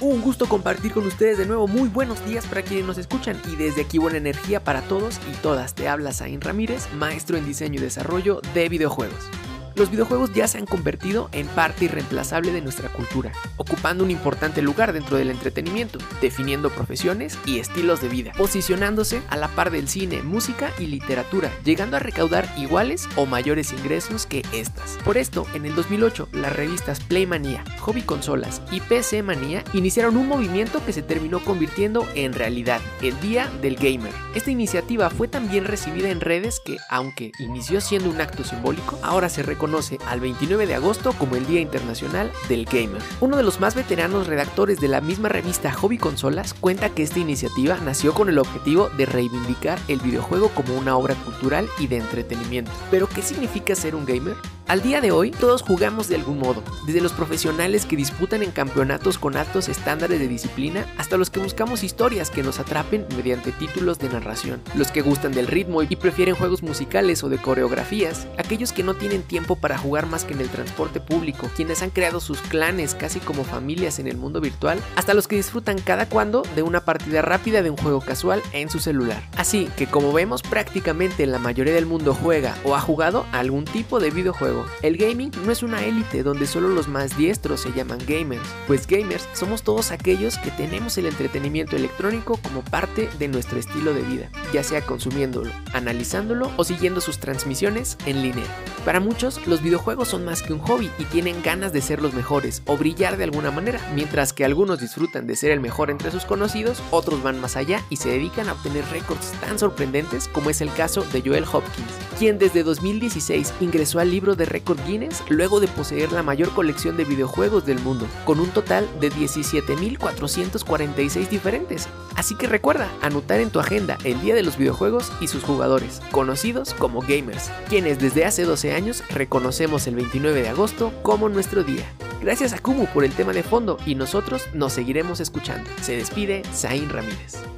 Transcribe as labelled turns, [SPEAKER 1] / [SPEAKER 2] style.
[SPEAKER 1] Un gusto compartir con ustedes de nuevo. Muy buenos días para quienes nos escuchan y desde aquí buena energía para todos y todas. Te habla Zain Ramírez, maestro en diseño y desarrollo de videojuegos. Los videojuegos ya se han convertido en parte irreemplazable de nuestra cultura, ocupando un importante lugar dentro del entretenimiento, definiendo profesiones y estilos de vida, posicionándose a la par del cine, música y literatura, llegando a recaudar iguales o mayores ingresos que estas. Por esto, en el 2008, las revistas Playmania, Hobby Consolas y PC Manía iniciaron un movimiento que se terminó convirtiendo en realidad, el Día del Gamer. Esta iniciativa fue tan bien recibida en redes que, aunque inició siendo un acto simbólico, ahora se reconoce conoce al 29 de agosto como el Día Internacional del Gamer. Uno de los más veteranos redactores de la misma revista Hobby Consolas cuenta que esta iniciativa nació con el objetivo de reivindicar el videojuego como una obra cultural y de entretenimiento. Pero, ¿qué significa ser un gamer? Al día de hoy, todos jugamos de algún modo, desde los profesionales que disputan en campeonatos con altos estándares de disciplina, hasta los que buscamos historias que nos atrapen mediante títulos de narración, los que gustan del ritmo y prefieren juegos musicales o de coreografías, aquellos que no tienen tiempo para jugar más que en el transporte público, quienes han creado sus clanes casi como familias en el mundo virtual, hasta los que disfrutan cada cuando de una partida rápida de un juego casual en su celular. Así que como vemos prácticamente la mayoría del mundo juega o ha jugado algún tipo de videojuego el gaming no es una élite donde solo los más diestros se llaman gamers, pues gamers somos todos aquellos que tenemos el entretenimiento electrónico como parte de nuestro estilo de vida, ya sea consumiéndolo, analizándolo o siguiendo sus transmisiones en línea. Para muchos, los videojuegos son más que un hobby y tienen ganas de ser los mejores o brillar de alguna manera, mientras que algunos disfrutan de ser el mejor entre sus conocidos, otros van más allá y se dedican a obtener récords tan sorprendentes como es el caso de Joel Hopkins, quien desde 2016 ingresó al libro de récord Guinness luego de poseer la mayor colección de videojuegos del mundo, con un total de 17.446 diferentes. Así que recuerda anotar en tu agenda el Día de los Videojuegos y sus jugadores, conocidos como gamers, quienes desde hace 12 años reconocemos el 29 de agosto como nuestro día. Gracias a Kumu por el tema de fondo y nosotros nos seguiremos escuchando. Se despide Zain Ramírez.